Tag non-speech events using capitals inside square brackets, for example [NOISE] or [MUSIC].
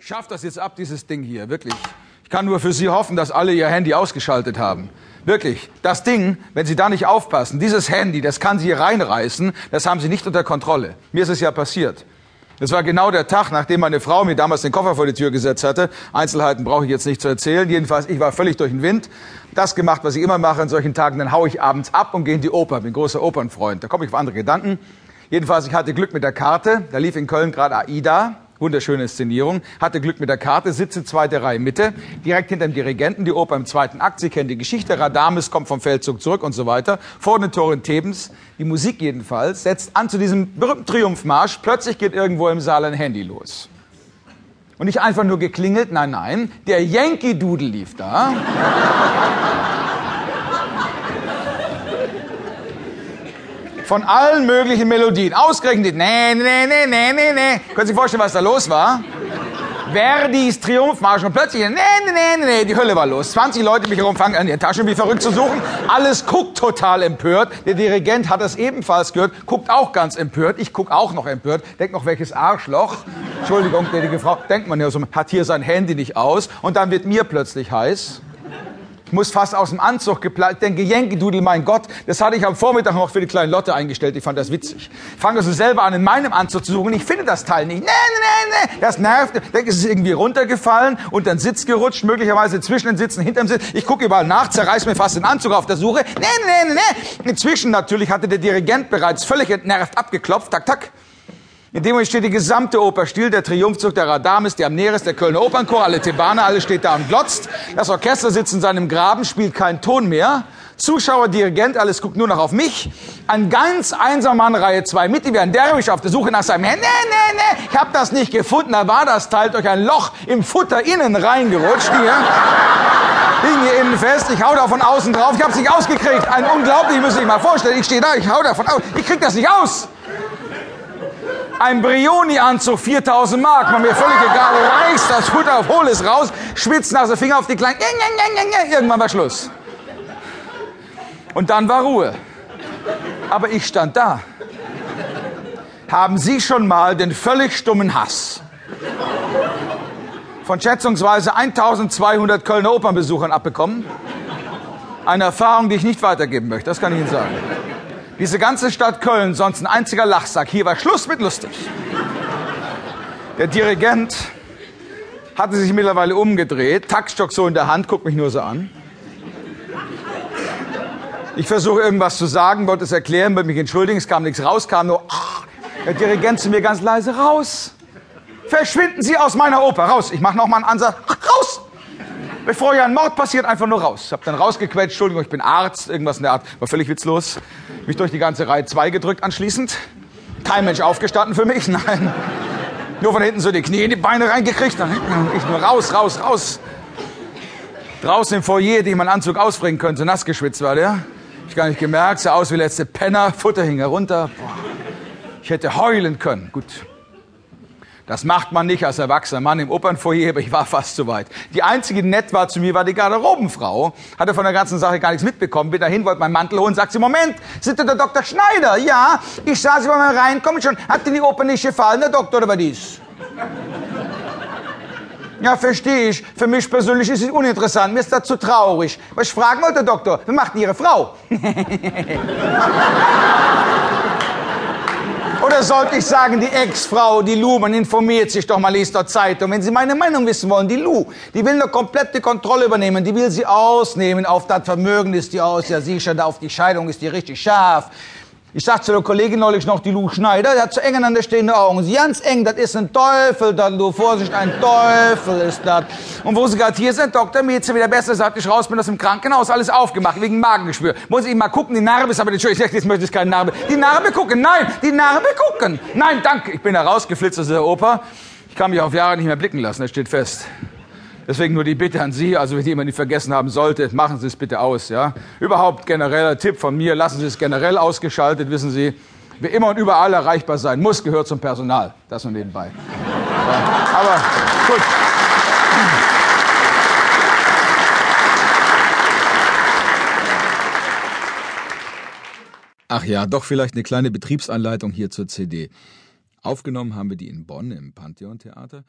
Schafft das jetzt ab, dieses Ding hier, wirklich. Ich kann nur für Sie hoffen, dass alle Ihr Handy ausgeschaltet haben. Wirklich, das Ding, wenn Sie da nicht aufpassen, dieses Handy, das kann Sie reinreißen, das haben Sie nicht unter Kontrolle. Mir ist es ja passiert. Das war genau der Tag, nachdem meine Frau mir damals den Koffer vor die Tür gesetzt hatte. Einzelheiten brauche ich jetzt nicht zu erzählen. Jedenfalls, ich war völlig durch den Wind. Das gemacht, was ich immer mache an solchen Tagen, dann haue ich abends ab und gehe in die Oper. Bin großer Opernfreund. Da komme ich auf andere Gedanken. Jedenfalls, ich hatte Glück mit der Karte. Da lief in Köln gerade AIDA. Wunderschöne Inszenierung. Hatte Glück mit der Karte, sitze zweite Reihe Mitte, direkt hinter dem Dirigenten, die Oper im zweiten Akt. Sie kennen die Geschichte. Radames kommt vom Feldzug zurück und so weiter. Vor den Toren Thebens, die Musik jedenfalls, setzt an zu diesem berühmten Triumphmarsch. Plötzlich geht irgendwo im Saal ein Handy los. Und nicht einfach nur geklingelt, nein, nein, der Yankee Doodle lief da. Von allen möglichen Melodien. Ausgerechnet, nee, nee, nee, nee, nee, nee. Können Sie sich vorstellen, was da los war? Verdis Triumphmarsch und plötzlich, nee, nee, nee, nee, die Hölle war los. 20 Leute mich herum fangen an, ihre Taschen wie verrückt zu suchen. Alles guckt total empört. Der Dirigent hat das ebenfalls gehört, guckt auch ganz empört. Ich guck auch noch empört. Denk noch, welches Arschloch. Entschuldigung, gnädige Frau. Denkt man ja so, hat hier sein Handy nicht aus. Und dann wird mir plötzlich heiß. Ich muss fast aus dem Anzug geplant. Denke, Jenke-Dudel, mein Gott, das hatte ich am Vormittag noch für die kleine Lotte eingestellt. Ich fand das witzig. Ich fange also selber an, in meinem Anzug zu suchen. Ich finde das Teil nicht. Nee, nee, nee. Das nervt. Ich denke, es ist irgendwie runtergefallen und dann Sitz gerutscht, möglicherweise zwischen den Sitzen, hinterm Sitz. Ich gucke überall nach, zerreiß mir fast den Anzug auf der Suche. Nee, nee, nee, nee. Inzwischen natürlich hatte der Dirigent bereits völlig entnervt abgeklopft. Tak, tak. In dem Moment steht die gesamte Oper still, der Triumphzug der Radames, der Amneris, der Kölner Opernchor, alle Thebaner, alles steht da und glotzt. Das Orchester sitzt in seinem Graben, spielt keinen Ton mehr. Zuschauer, Dirigent, alles guckt nur noch auf mich. Ein ganz einsamer Mann, Reihe 2, mit, wie ein Derwisch auf der Suche nach seinem Handy. Nee, nee, nee, ich hab das nicht gefunden. Da war das Teil durch ein Loch im Futter innen reingerutscht hier. Hing hier innen fest, ich hau da von außen drauf, ich hab's nicht ausgekriegt. Ein unglaublich, ich muss sich mal vorstellen, ich stehe da, ich hau da von außen, ich krieg das nicht aus. Ein Brioni-Anzug, 4000 Mark, war mir völlig egal, reißt das Futter auf, hol es raus, schwitzt nach Finger auf die kleinen, irgendwann war Schluss. Und dann war Ruhe. Aber ich stand da. Haben Sie schon mal den völlig stummen Hass von schätzungsweise 1200 Kölner Opernbesuchern abbekommen? Eine Erfahrung, die ich nicht weitergeben möchte, das kann ich Ihnen sagen. Diese ganze Stadt Köln, sonst ein einziger Lachsack. Hier war Schluss mit lustig. Der Dirigent hatte sich mittlerweile umgedreht, Taktstock so in der Hand, guckt mich nur so an. Ich versuche irgendwas zu sagen, wollte es erklären, wollte mich entschuldigen, es kam nichts raus, kam nur, ach, der Dirigent zu mir ganz leise, raus. Verschwinden Sie aus meiner Oper, raus. Ich mache noch mal einen Ansatz, raus bevor ja ein Mord passiert, einfach nur raus. Hab dann rausgequetscht, Entschuldigung, ich bin Arzt, irgendwas in der Art, war völlig witzlos. Mich durch die ganze Reihe 2 gedrückt anschließend. Kein Mensch aufgestanden für mich, [LAUGHS] nein. Nur von hinten so die Knie in die Beine reingekriegt, dann ich nur raus, raus, raus. Draußen im Foyer, die mein Anzug ausbringen könnte, nass geschwitzt war der. Ich gar nicht gemerkt, sah aus wie letzte Penner, Futter hing herunter. Boah. Ich hätte heulen können. Gut, das macht man nicht als erwachsener Mann im Opernfoyer, aber ich war fast zu weit. Die einzige, die nett war zu mir, war die Garderobenfrau. Hatte von der ganzen Sache gar nichts mitbekommen. Bin dahin, wollte meinen Mantel holen, sagt sie, Moment, sind Sie der Dr. Schneider? Ja, ich sah Sie mal reinkommen schon. Hat Ihnen die Oper nicht gefallen, der Doktor, oder ist? Ja, verstehe ich. Für mich persönlich ist es uninteressant. Mir ist das zu traurig. Was ich fragen wollte, Doktor, was macht Ihre Frau? [LAUGHS] Oder sollte ich sagen, die Ex-Frau, die Lou, man informiert sich doch mal, liest doch Zeitung. Wenn Sie meine Meinung wissen wollen, die Lou, die will eine komplette Kontrolle übernehmen, die will Sie ausnehmen. Auf das Vermögen ist die aus, ja sicher, da auf die Scheidung ist die richtig scharf. Ich sagte zu der Kollegin neulich noch, die Lou Schneider, die hat zu eng aneinander stehende Augen. Sie ganz eng, das ist ein Teufel, das, du Vorsicht, ein Teufel ist das. Und wo sie gerade hier sind, Doktor, mir jetzt wieder besser, seit ich raus bin aus dem Krankenhaus, alles aufgemacht, wegen Magengeschwür. Muss ich mal gucken, die Narbe ist aber nicht schön. Ich dachte, jetzt möchte ich keine Narbe. Die Narbe gucken, nein, die Narbe gucken. Nein, danke. Ich bin da rausgeflitzt aus der Oper. Ich kann mich auf Jahre nicht mehr blicken lassen, das steht fest. Deswegen nur die Bitte an Sie, also wenn jemand nicht vergessen haben sollte, machen Sie es bitte aus. Ja? Überhaupt genereller Tipp von mir, lassen Sie es generell ausgeschaltet, wissen Sie. Wer immer und überall erreichbar sein muss, gehört zum Personal. Das nur nebenbei. Ja, aber gut. Ach ja, doch vielleicht eine kleine Betriebsanleitung hier zur CD. Aufgenommen haben wir die in Bonn im Pantheon Theater.